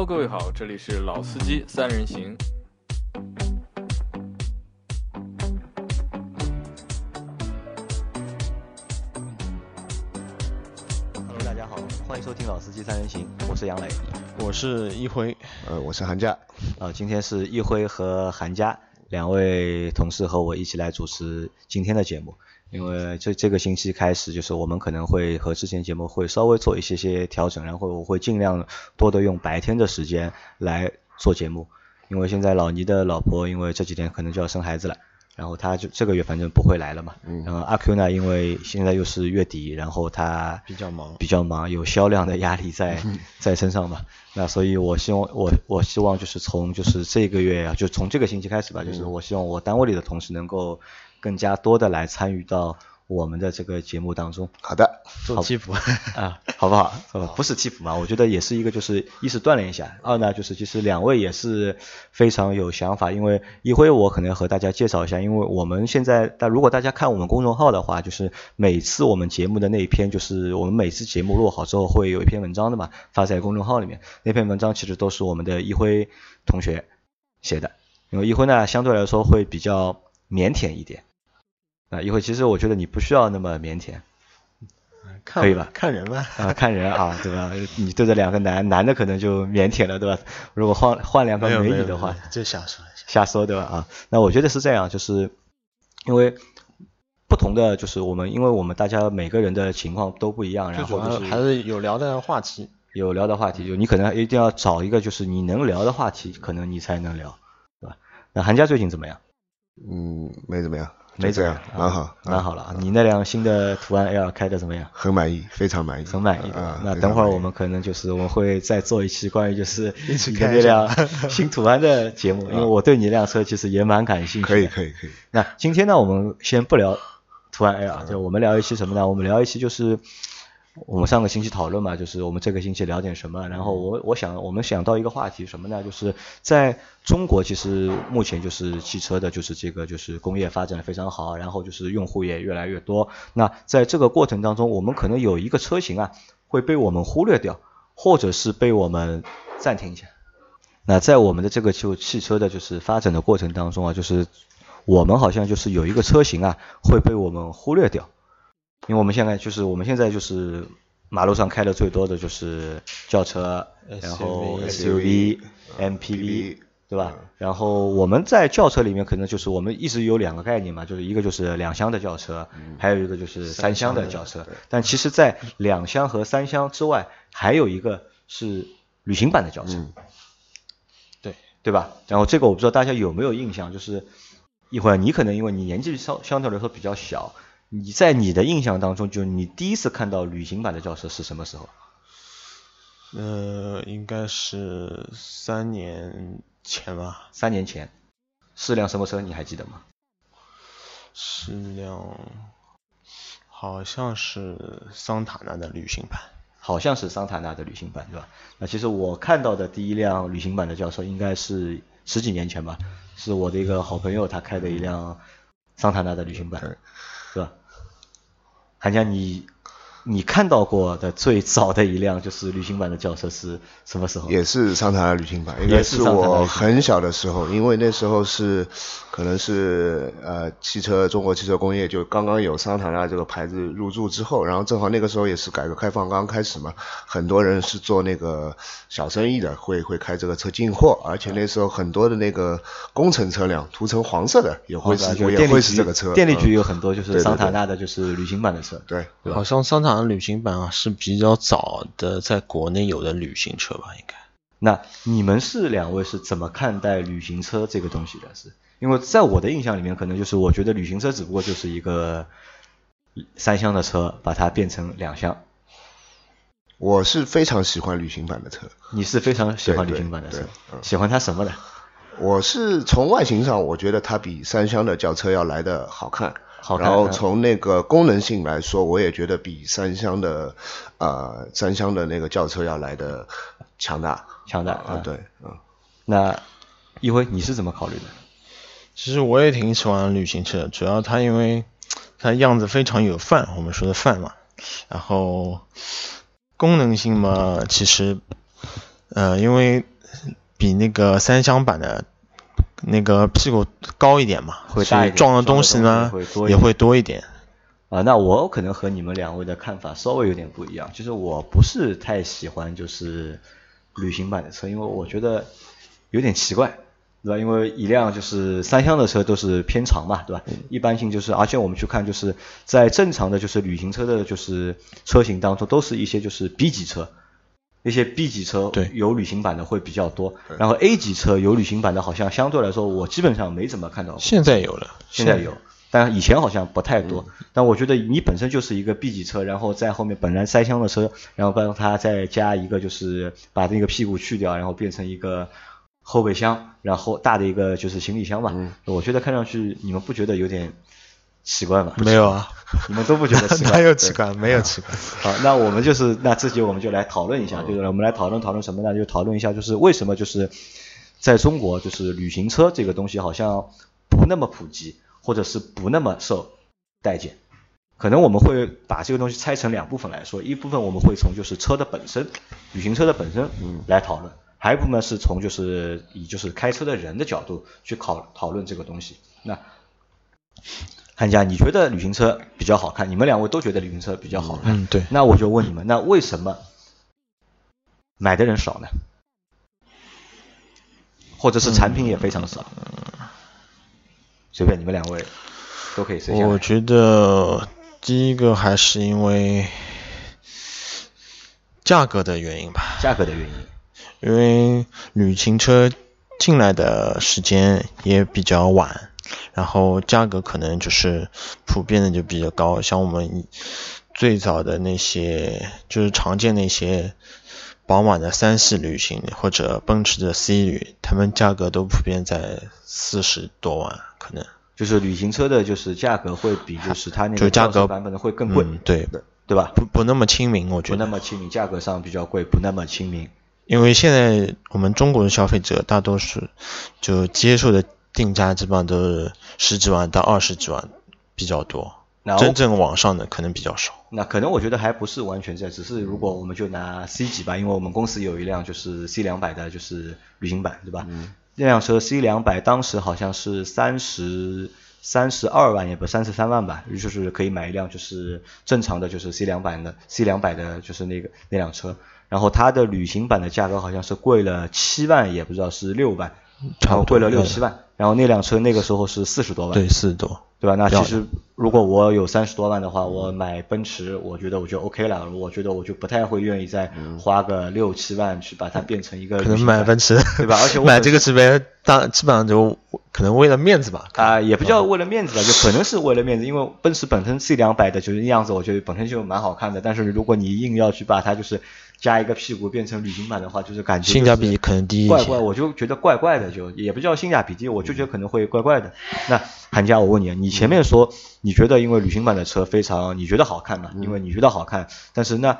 Hello，各位好，这里是老司机三人行。Hello，大家好，欢迎收听老司机三人行，我是杨磊，我是一辉，呃，我是韩佳。啊，今天是一辉和韩佳两位同事和我一起来主持今天的节目。因为这这个星期开始，就是我们可能会和之前节目会稍微做一些些调整，然后我会尽量多的用白天的时间来做节目。因为现在老倪的老婆，因为这几天可能就要生孩子了，然后他就这个月反正不会来了嘛。嗯。然后阿 Q 呢，因为现在又是月底，然后他比较忙，比较忙，有销量的压力在 在身上嘛。那所以我希望我我希望就是从就是这个月啊，就从这个星期开始吧，就是我希望我单位里的同事能够。更加多的来参与到我们的这个节目当中。好的，做替补 啊，好不好？呃不是替补嘛？我觉得也是一个，就是一是锻炼一下，二呢就是其实两位也是非常有想法。因为一辉我可能和大家介绍一下，因为我们现在，但如果大家看我们公众号的话，就是每次我们节目的那一篇，就是我们每次节目录好之后会有一篇文章的嘛，发在公众号里面。那篇文章其实都是我们的一辉同学写的，因为一辉呢相对来说会比较腼腆一点。啊，一会其实我觉得你不需要那么腼腆，可以吧？看人吧，啊，看人啊，对吧？你对着两个男男的可能就腼腆了，对吧？如果换换两个美女的话，就瞎说瞎说，对吧？啊，那我觉得是这样，就是因为不同的，就是我们，因为我们大家每个人的情况都不一样，然后还是有聊的话题，有聊的话题，就你可能一定要找一个就是你能聊的话题，可能你才能聊，对吧？那韩家最近怎么样？嗯，没怎么样。没这样，蛮好，蛮好了。你那辆新的途安 L 开的怎么样？很满意，非常满意，很满意。啊，那等会儿我们可能就是我们会再做一期关于就是 你的那辆 新途安的节目，因为我对你那辆车其实也蛮感兴趣。可以，可以，可以。那今天呢，我们先不聊途安 L，就我们聊一期什么呢？我们聊一期就是。我们上个星期讨论嘛，就是我们这个星期聊点什么。然后我我想我们想到一个话题什么呢？就是在中国，其实目前就是汽车的，就是这个就是工业发展的非常好，然后就是用户也越来越多。那在这个过程当中，我们可能有一个车型啊会被我们忽略掉，或者是被我们暂停一下。那在我们的这个就汽车的就是发展的过程当中啊，就是我们好像就是有一个车型啊会被我们忽略掉。因为我们现在就是我们现在就是马路上开的最多的就是轿车，然后 SUV、MPV，对吧？然后我们在轿车里面可能就是我们一直有两个概念嘛，就是一个就是两厢的轿车，还有一个就是三厢的轿车。但其实，在两厢和三厢之外，还有一个是旅行版的轿车，对对吧？然后这个我不知道大家有没有印象，就是一会儿你可能因为你年纪相相对来说比较小。你在你的印象当中，就你第一次看到旅行版的轿车是什么时候？呃，应该是三年前吧。三年前，是辆什么车？你还记得吗？是辆，好像是桑塔纳的旅行版。好像是桑塔纳的旅行版，对吧？那其实我看到的第一辆旅行版的轿车应该是十几年前吧，是我的一个好朋友他开的一辆桑塔纳的旅行版，是吧？好像你你看到过的最早的一辆就是旅行版的轿车是什么时候？也是桑塔纳旅行版，应该是我很小的时候，因为那时候是可能是呃汽车中国汽车工业就刚刚有桑塔纳这个牌子入驻之后，然后正好那个时候也是改革开放刚刚开始嘛，很多人是做那个小生意的，会会开这个车进货，而且那时候很多的那个工程车辆涂成黄色的也会是也会是这个车，电力局有很多就是桑塔纳的就是旅行版的车。对，好像桑塔纳旅行版啊是比较早的在国内有的旅行车吧，应该。那你们是两位是怎么看待旅行车这个东西的？是因为在我的印象里面，可能就是我觉得旅行车只不过就是一个三厢的车，把它变成两厢。我是非常喜欢旅行版的车。你是非常喜欢旅行版的车？喜欢它什么的？我是从外形上，我觉得它比三厢的轿车要来的好看。然后从那个功能性来说，我也觉得比三厢的，呃，三厢的那个轿车要来的强大，强大啊，对，嗯。那一辉你是怎么考虑的？其实我也挺喜欢旅行车，主要它因为它样子非常有范，我们说的范嘛。然后功能性嘛，其实，呃，因为比那个三厢版的那个屁股高一点嘛，会大一点撞的东西呢也会多一点。啊，那我可能和你们两位的看法稍微有点不一样。就是我不是太喜欢就是旅行版的车，因为我觉得有点奇怪，对吧？因为一辆就是三厢的车都是偏长嘛，对吧？一般性就是，而且我们去看就是在正常的就是旅行车的就是车型当中，都是一些就是 B 级车。那些 B 级车对有旅行版的会比较多，然后 A 级车有旅行版的，好像相对来说我基本上没怎么看到过。现在有了，现在有，但以前好像不太嗯多。但我觉得你本身就是一个 B 级车，然后在后面本来三厢的车，然后帮它再加一个就是把那个屁股去掉，然后变成一个后备箱，然后大的一个就是行李箱吧。嗯我觉得看上去你们不觉得有点奇怪吗？没有啊，你们都不觉得 奇怪？哪有对奇怪？没有奇怪。好，那我们就是那这节我们就来讨论一下，就是我们来讨论讨论什么呢？就讨论一下，就是为什么就是在中国，就是旅行车这个东西好像不那么普及，或者是不那么受待见。可能我们会把这个东西拆成两部分来说，一部分我们会从就是车的本身，旅行车的本身来讨论，还有一部分是从就是以就是开车的人的角度去考讨论这个东西。那汉家，你觉得旅行车比较好看？你们两位都觉得旅行车比较好看。嗯，对，那我就问你们，那为什么买的人少呢？或者是产品也非常少？嗯随便你们两位都可以随下。我觉得第一个还是因为价格的原因吧，价格的原因。因为旅行车进来的时间也比较晚，然后价格可能就是普遍的就比较高，像我们最早的那些就是常见那些宝马的三系旅行或者奔驰的 C 旅，他们价格都普遍在四十多万，可能就是旅行车的，就是价格会比就是它那个价格版本的会更贵，嗯，对，对吧？不不那么亲民，我觉得不那得。么亲民，价格上比较贵，不那么亲民。因为现在我们中国的消费者大多数就接受的定价基本上都是十几万到二十几万比较多，然后真正网上的可能比较少。那可能我觉得还不是完全在，只是如果我们就拿 C 级吧，因为我们公司有一辆就是 C 两百的，就是旅行版，对吧？嗯。那辆车 C 两百当时好像是三十三十二万，也不三十三万吧，就是可以买一辆就是正常的就是 C 两百的 C 两百的，就是那个那辆车。然后它的旅行版的价格好像是贵了七万，也不知道是六万，贵了六嗯七万。然后那辆车那个时候是四十多万，对，四十多。对吧？那其实如果我有三十多万的话，我买奔驰，我觉得我就 OK 了。我觉得我就不太会愿意再花个六七万去把它变成一个可能买奔驰，对吧而且我 买这个级别，大基本上就可能为了面子吧。啊、也不叫为了面子吧，就可能是为了面子，因为奔驰本身 C 两百的就是样子，我觉得本身就蛮好看的。但是如果你硬要去把它就是加一个屁股变成旅行版的话，就是感觉性价比可能低一些怪怪，我就觉得怪怪的，就也不叫性价比低，我就觉得可能会怪怪的。那韩佳，我问你，你前面说你觉得因为旅行版的车非常，你觉得好看嘛？因为你觉得好看，但是那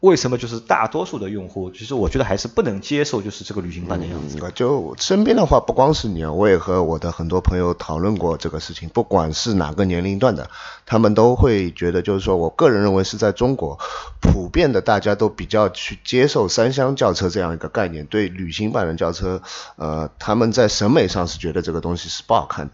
为什么就是大多数的用户，其实我觉得还是不能接受就是这个旅行版的样子？嗯，就身边的话，不光是你啊，我也和我的很多朋友讨论过这个事情，不管是哪个年龄段的，他们都会觉得，就是说我个人认为是在中国，普遍的大家都比较去接受三厢轿车这样一个概念，对旅行版的轿车，呃，他们在审美上是觉得这个东西是不好看的，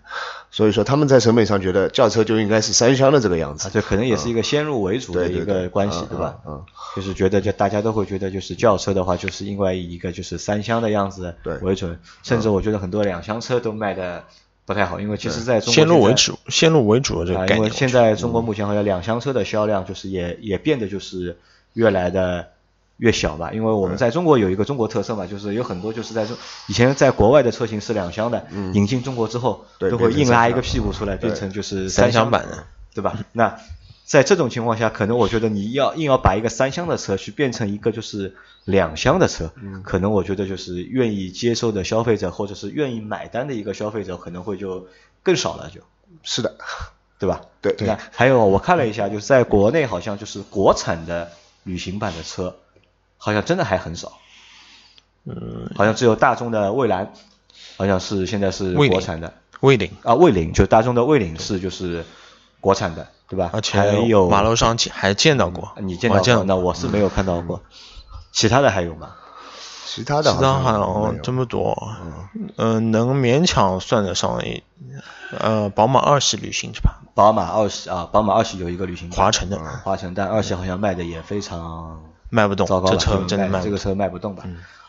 所以说他们在审美上觉得轿车就应该是三厢的这个样子啊，。这可能也是一个先入为主的一个关系，嗯对吧？嗯嗯就是觉得就大家都会觉得就是轿车的话，就是因为以一个就是三厢的样子对。为准，甚至我觉得很多两厢车都卖的不太好，因为其实在中国先入为主，先入为主的这个啊，概念。因为现在中国目前好像两厢车的销量就是也也变得就是越来的越小吧，因为我们在中国有一个中国特色嘛，就是有很多就是在中以前在国外的车型是两厢的，引进中国之后都会硬拉一个屁股出来，变成就是三厢厢版的，对吧？那在这种情况下，可能我觉得你要硬要把一个三厢的车去变成一个就是两厢的车，可能我觉得就是愿意接受的消费者或者是愿意买单的一个消费者可能会就更少了就。是的，对吧？对对。还有我看了一下，就是在国内好像就是国产的旅行版的车，好像真的还很少。嗯，好像只有大众的蔚蓝，好像是现在是国产的。蔚领，啊，蔚领就大众的蔚领是就是国产的，对吧？而且还有马路上见还见到过，你见到过？我见到那我是没有看到过。其他的还有吗？其他的其他好像这么多，嗯，能勉强算得上一，呃，宝马二系旅行是吧？宝马二系啊，宝马二系有一个旅行华晨的，华晨，但二系好像卖的也非常卖不动，糟糕，这车真的卖这个车卖不动吧？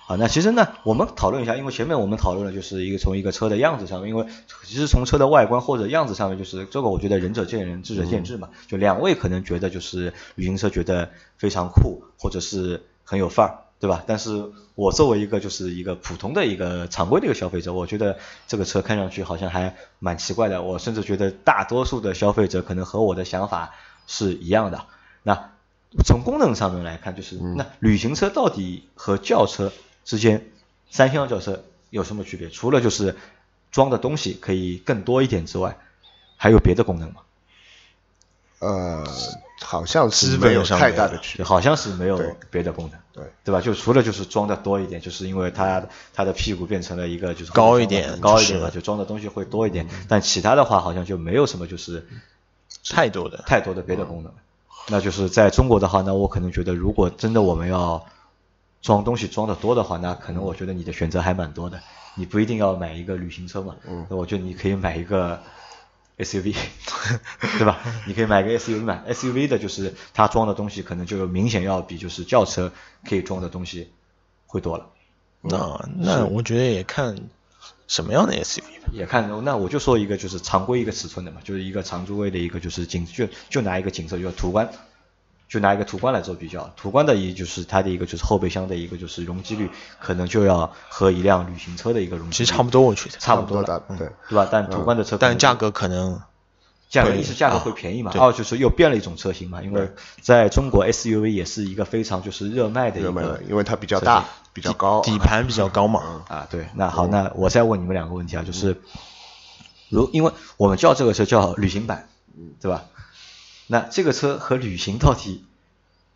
好，那其实呢，我们讨论一下，因为前面我们讨论了，就是一个从一个车的样子上面，因为其实从车的外观或者样子上面，就是这个我觉得仁者见仁，智者见智嘛。就两位可能觉得就是旅行车觉得非常酷，或者是很有范儿，对吧？但是我作为一个就是一个普通的一个常规的一个消费者，我觉得这个车看上去好像还蛮奇怪的。我甚至觉得大多数的消费者可能和我的想法是一样的。那从功能上面来看，就是那旅行车到底和轿车？之间，三厢轿车有什么区别？除了就是装的东西可以更多一点之外，还有别的功能吗？呃，好像是没有太大的区别，好像是没有别的功能，对对吧？就除了就是装的多一点，就是因为它它的屁股变成了一个就是高一点高一点嘛，就装的东西会多一点。但其他的话好像就没有什么就是太多的太多的别的功能。那就是在中国的话，那我可能觉得如果真的我们要。装东西装的多的话，那可能我觉得你的选择还蛮多的。你不一定要买一个旅行车嘛，那我觉得你可以买一个 SUV，对吧？你可以买个 SUV 嘛，SUV 的就是它装的东西可能就明显要比就是轿车可以装的东西会多了。那那我觉得也看什么样的 SUV，也看那我就说一个就是常规一个尺寸的嘛，就是一个长座位的一个就是景就就拿一个景色就是途观。就拿一个途观来做比较，途观的一就是它的一个就是后备箱的一个就是容积率，可能就要和一辆旅行车的一个容积率其实差不多，我觉得差不多的，对对吧？但途观的车，但价格可能价格一是价格会便宜嘛，二就是又变了一种车型嘛，因为在中国 SUV 也是一个非常就是热卖的一个，因为它比较大，比较高，底盘比较高嘛。啊，对，那好，那我再问你们两个问题啊，就是如因为我们叫这个车叫旅行版，对吧？那这个车和旅行到底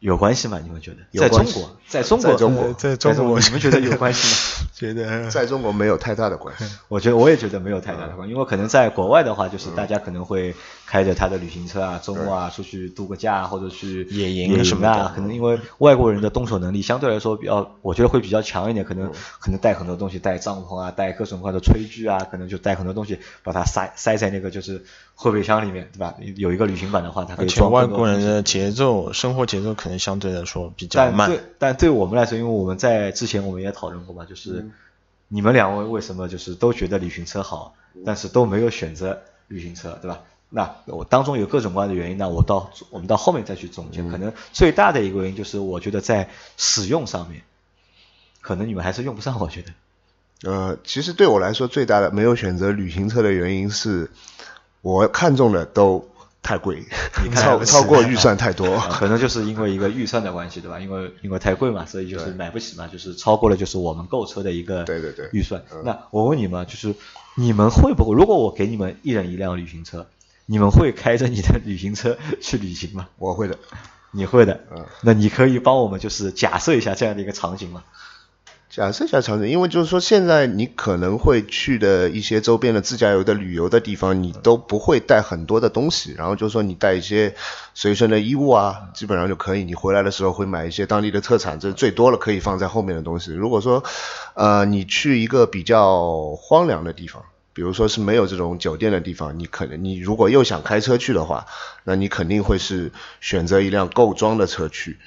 有关系吗？你们觉得？在中国，在中国，在中国，在中国，你们觉得有关系吗？觉得 在中国没有太大的关系。我觉得我也觉得没有太大的关系，因为可能在国外的话，就是大家可能会开着他的旅行车啊，周末啊出去度个假或者去野营什么的。可能因为外国人的动手能力相对来说比较，我觉得会比较强一点，可能可能带很多东西，带帐篷啊，带各种各样的炊具啊，可能就带很多东西，把它塞塞在那个就是后备箱里面，对吧？有一个旅行版的话，它可以装外国人的节奏，生活节奏可能相对来说比较慢。但对，但对我们来说，因为我们在之前我们也讨论过嘛，就是。你们两位为什么就是都觉得旅行车好，但是都没有选择旅行车，对吧？那我当中有各种各样的原因，那我到我们到后面再去总结。可能最大的一个原因就是，我觉得在使用上面，可能你们还是用不上。我觉得，呃，其实对我来说，最大的没有选择旅行车的原因是，我看中的都。太贵，你看超超过预算太多，可能就是因为一个预算的关系，对吧？因为因为太贵嘛，所以就是买不起嘛，就是超过了就是我们购车的一个对对对预算。那我问你们，就是你们会不会？如果我给你们一人一辆旅行车，你们会开着你的旅行车去旅行吗？我会的，你会的。嗯，那你可以帮我们就是假设一下这样的一个场景吗？假设一下场景，因为就是说，现在你可能会去的一些周边的自驾游的旅游的地方，你都不会带很多的东西，然后就是说你带一些随身的衣物啊，基本上就可以。你回来的时候会买一些当地的特产，这最多了可以放在后面的东西。如果说，呃，你去一个比较荒凉的地方，比如说是没有这种酒店的地方，你可能你如果又想开车去的话，那你肯定会是选择一辆够装的车去。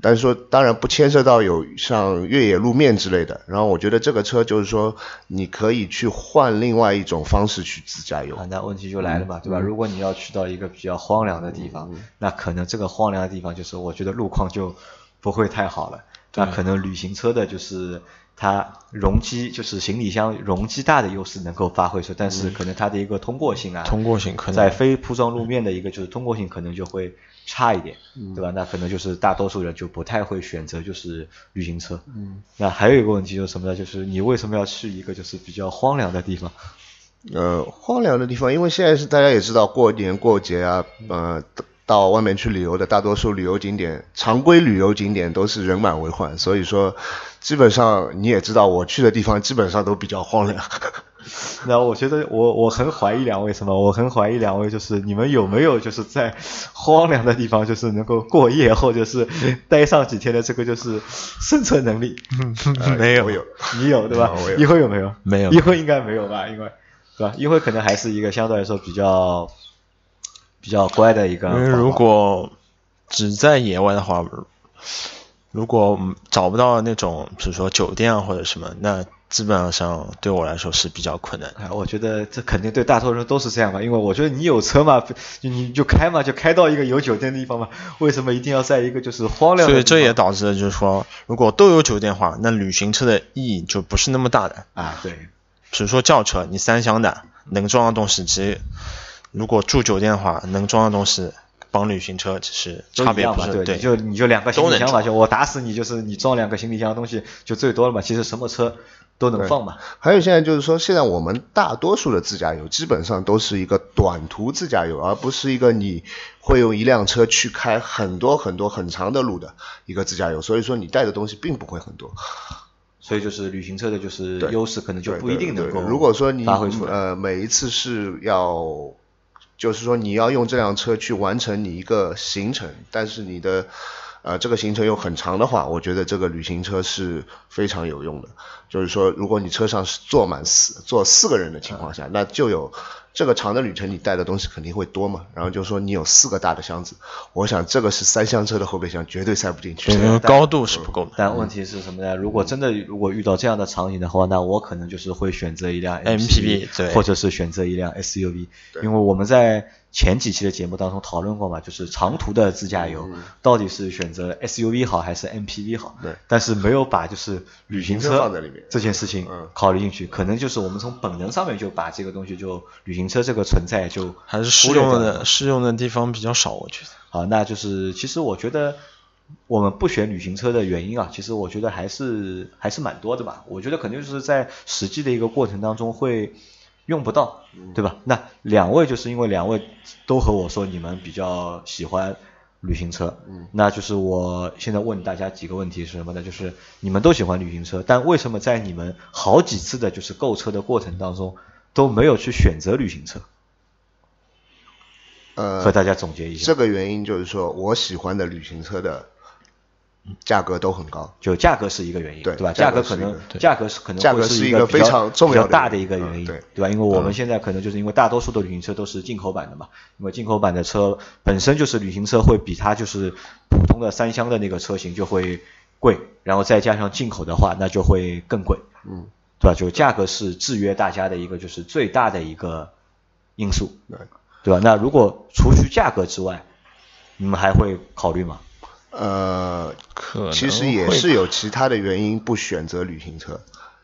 但是说，当然不牵涉到有像越野路面之类的。然后我觉得这个车就是说，你可以去换另外一种方式去自驾游。那问题就来了嘛，对吧？如果你要去到一个比较荒凉的地方，那可能这个荒凉的地方就是我觉得路况就不会太好了。那可能旅行车的就是它容积，就是行李箱容积大的优势能够发挥出，但是可能它的一个通过性啊，通过性可能在非铺装路面的一个就是通过性可能就会。差一点，嗯对吧？那可能就是大多数人就不太会选择就是旅行车。嗯，那还有一个问题就是什么呢？就是你为什么要去一个就是比较荒凉的地方？呃，荒凉的地方，因为现在是大家也知道过年过节啊，呃，到外面去旅游的大多数旅游景点，常规旅游景点都是人满为患，所以说基本上你也知道我去的地方基本上都比较荒凉。那我觉得我我很怀疑两位什么？我很怀疑两位就是你们有没有就是在荒凉的地方就是能够过夜或者是待上几天的这个就是生存能力？没有，有，你有对吧？一辉有没有？没有一辉应该没有吧？因为对吧？一辉可能还是一个相对来说比较比较乖的一个。因为如果只在野外的话，如果找不到那种比如说酒店啊或者什么，那基本上对我来说是比较困难。哎，我觉得这肯定对大多数人都是这样吧，因为我觉得你有车嘛，你你就开嘛，就开到一个有酒店的地方嘛，为什么一定要在一个就是荒凉的地方？所以这也导致了就是说，如果都有酒店的话，那旅行车的意义就不是那么大的。啊，对，比如说轿车，你三厢的能装的东西，其实如果住酒店的话，能装的东西帮旅行车其实差别不是对，你就你就两个行李箱嘛，就我打死你就是你装两个行李箱的东西就最多了嘛，其实什么车都能放嘛。还有现在就是说，现在我们大多数的自驾游基本上都是一个短途自驾游，而不是一个你会用一辆车去开很多很多很长的路的一个自驾游。所以说你带的东西并不会很多。所以就是旅行车的就是优势可能就不一定能够对对如果说你。呃每一次是要，就是说你要用这辆车去完成你一个行程，但是你的呃这个行程又很长的话，我觉得这个旅行车是非常有用的。就是说，如果你车上是坐满四坐四个人的情况下，那就有这个长的旅程，你带的东西肯定会多嘛。然后就说你有四个大的箱子，我想这个是三厢车的后备箱绝对塞不进去高度是不够的。但问题是什么呢？如果真的如果遇到这样的场景的话，那我可能就是会选择一辆 MPV 对或者是选择一辆 SUV，因为我们在前几期的节目当中讨论过嘛，就是长途的自驾游到底是选择 SUV 好还是 MPV 好？对但是没有把就是旅行车放在里面这件事情嗯考虑进去，可能就是我们从本能上面就把这个东西就旅行车这个存在就还是适用的适用的地方比较少，我觉得。好，那就是其实我觉得我们不选旅行车的原因啊，其实我觉得还是还是蛮多的吧。我觉得肯定就是在实际的一个过程当中会用不到，对吧？那两位就是因为两位都和我说你们比较喜欢旅行车，那就是我现在问大家几个问题是什么呢？就是你们都喜欢旅行车，但为什么在你们好几次的就是购车的过程当中都没有去选择旅行车？呃，和大家总结一下。这个原因就是说我喜欢的旅行车的价格都很高。就价格是一个原因，对吧？价格可能价格是可能价格会是一个非常重要的比较大的一个原因，嗯对吧？因为我们现在可能就是因为大多数的旅行车都是进口版的嘛，那么进口版的车本身就是旅行车会比它就是普通的三厢的那个车型就会贵，然后再加上进口的话，那就会更贵，嗯，对吧？就价格是制约大家的一个就是最大的一个因素，对，对吧？那如果除去价格之外，你们还会考虑吗？呃，可其实也是有其他的原因不选择旅行车，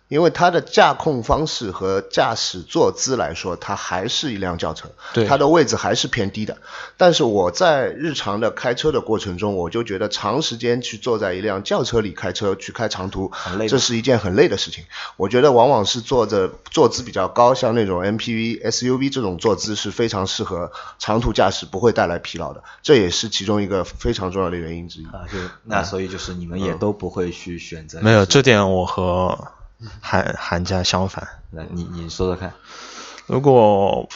因为它的驾控方式和驾驶坐姿来说，它还是一辆轿车，对它的位置还是偏低的。但是我在日常的开车的过程中，我就觉得长时间去坐在一辆轿车里开车去开长途累，这是一件很累的事情。我觉得往往是坐着坐姿比较高，像那种 MPV、SUV 这种坐姿是非常适合长途驾驶，不会带来疲劳的。这也是其中一个非常重要的原因之一。啊，就那所以就是你们也都不会去选择，没有这点，我和韩韩家相反。那你你说说看，如果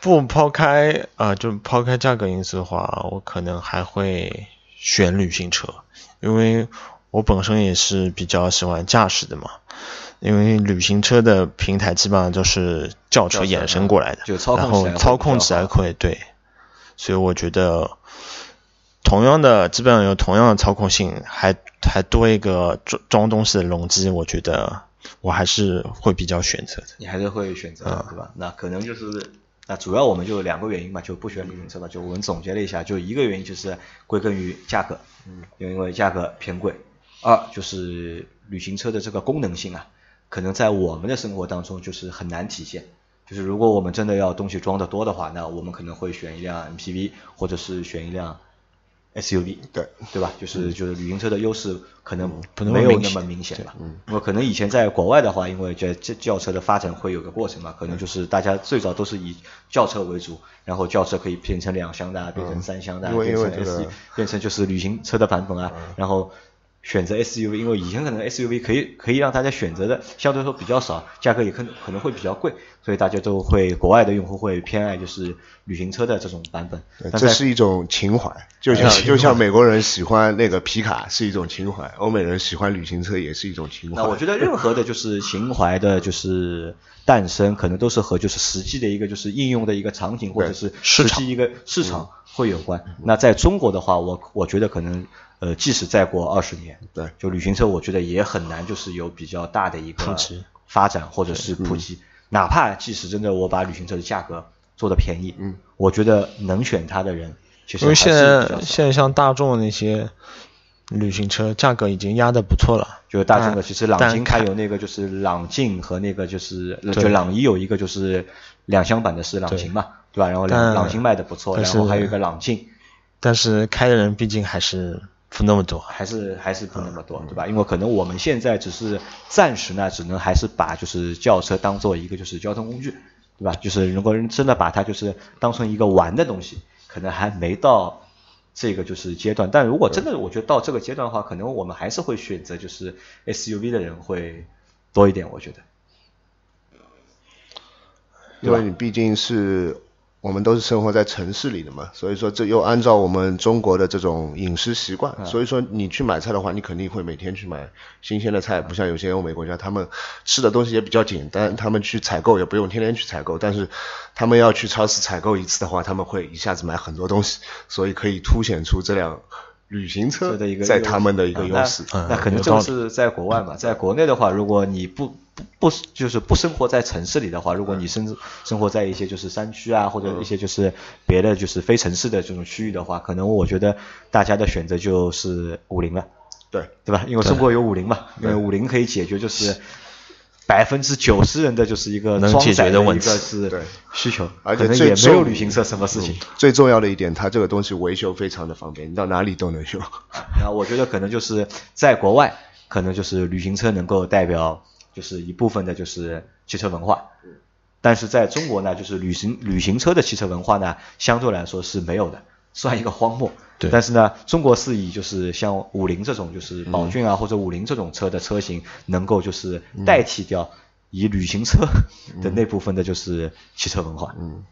不抛开啊、就抛开价格因素的话，我可能还会选旅行车，因为我本身也是比较喜欢驾驶的嘛。因为旅行车的平台基本上都是轿车衍生过来的，就操控然后操控起来好会对，所以我觉得同样的基本上有同样的操控性，还还多一个装装东西的容积，我觉得我还是会比较选择的。你还是会选择对吧？那可能就是，那主要我们就有两个原因嘛，就不选旅行车吧。就我们总结了一下，就一个原因就是归根于价格，嗯，因为价格偏贵；二就是旅行车的这个功能性啊，可能在我们的生活当中就是很难体现。就是如果我们真的要东西装的多的话，那我们可能会选一辆 MPV，或者是选一辆 SUV，对对吧？就是就是旅行车的优势可能没有那么明显吧。嗯，因为可能以前在国外的话，因为这这轿车的发展会有个过程嘛，可能就是大家最早都是以轿车为主，然后轿车可以变成两厢的啊，变成三厢的啊，变成 S，变成就是旅行车的版本啊，然后。选择 SUV，因为以前可能 SUV 可以可以让大家选择的相对来说比较少，价格也可可能会比较贵，所以大家都会国外的用户会偏爱就是旅行车的这种版本。这是一种情怀，就像 就像美国人喜欢那个皮卡是一种情怀，欧美人喜欢旅行车也是一种情怀。那我觉得任何的就是情怀的，就是诞生，可能都是和就是实际的一个就是应用的一个场景或者是实际一个市场会有关。那在中国的话，我我觉得可能。呃，即使再过二十年，对，就旅行车，我觉得也很难，就是有比较大的一个发展或者是普及。哪怕即使真的我把旅行车的价格做的便宜，嗯，我觉得能选它的人其实因为现在现在像大众那些旅行车价格已经压的不错了，就是大众的其实朗境开有那个就是朗境和那个就是就朗逸有一个就是两厢版的是朗行嘛，对吧？然后朗朗行卖的不错，然后还有一个朗境，但是开的人毕竟还是。不那么多，还是还是不那么多，对吧？因为可能我们现在只是暂时呢，只能还是把就是轿车当做一个就是交通工具，对吧？就是如果真的把它就是当成一个玩的东西，可能还没到这个就是阶段。但如果真的我觉得到这个阶段的话，可能我们还是会选择就是 SUV 的人会多一点，我觉得，因为你毕竟是。我们都是生活在城市里的嘛，所以说这又按照我们中国的这种饮食习惯，所以说你去买菜的话，你肯定会每天去买新鲜的菜，不像有些欧美国家，他们吃的东西也比较简单，他们去采购也不用天天去采购，但是他们要去超市采购一次的话，他们会一下子买很多东西，所以可以凸显出这辆旅行车的一个在他们的一个优势。那可能就是在国外嘛，在国内的话，如果你不不不就是不生活在城市里的话，如果你生生活在一些就是山区啊，或者一些就是别的就是非城市的这种区域的话，可能我觉得大家的选择就是五菱了，对对吧？因为中国有五菱嘛，因为五菱可以解决就是百分之九十人的就是一个能解决的问题是需求，而且也没有旅行社什么事情。最重要的一点，它这个东西维修非常的方便，你到哪里都能修。那我觉得可能就是在国外，可能就是旅行车能够代表。就是一部分的，就是汽车文化，但是在中国呢，就是旅行旅行车的汽车文化呢，相对来说是没有的，算一个荒漠。对。但是呢，中国是以就是像五菱这种，就是宝骏啊或者五菱这种车的车型，能够就是代替掉以旅行车的那部分的，就是汽车文化。嗯。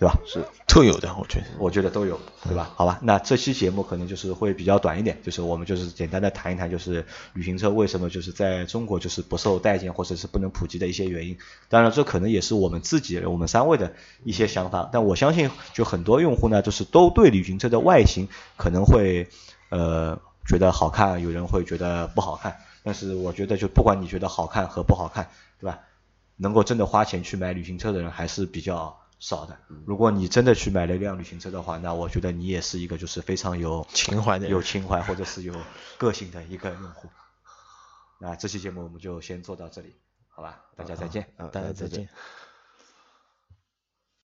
对吧？是特有的，我觉得，我觉得都有，对吧？好吧，那这期节目可能就是会比较短一点，就是我们就是简单的谈一谈，就是旅行车为什么就是在中国就是不受待见或者是不能普及的一些原因。当然，这可能也是我们自己我们三位的一些想法，但我相信就很多用户呢，就是都对旅行车的外形可能会呃觉得好看，有人会觉得不好看。但是我觉得，就不管你觉得好看和不好看，对吧？能够真的花钱去买旅行车的人还是比较。少的。如果你真的去买了一辆旅行车的话，那我觉得你也是一个就是非常有情怀的、有情怀或者是有个性的一个用户。那这期节目我们就先做到这里，好吧？大家再见，大家再见。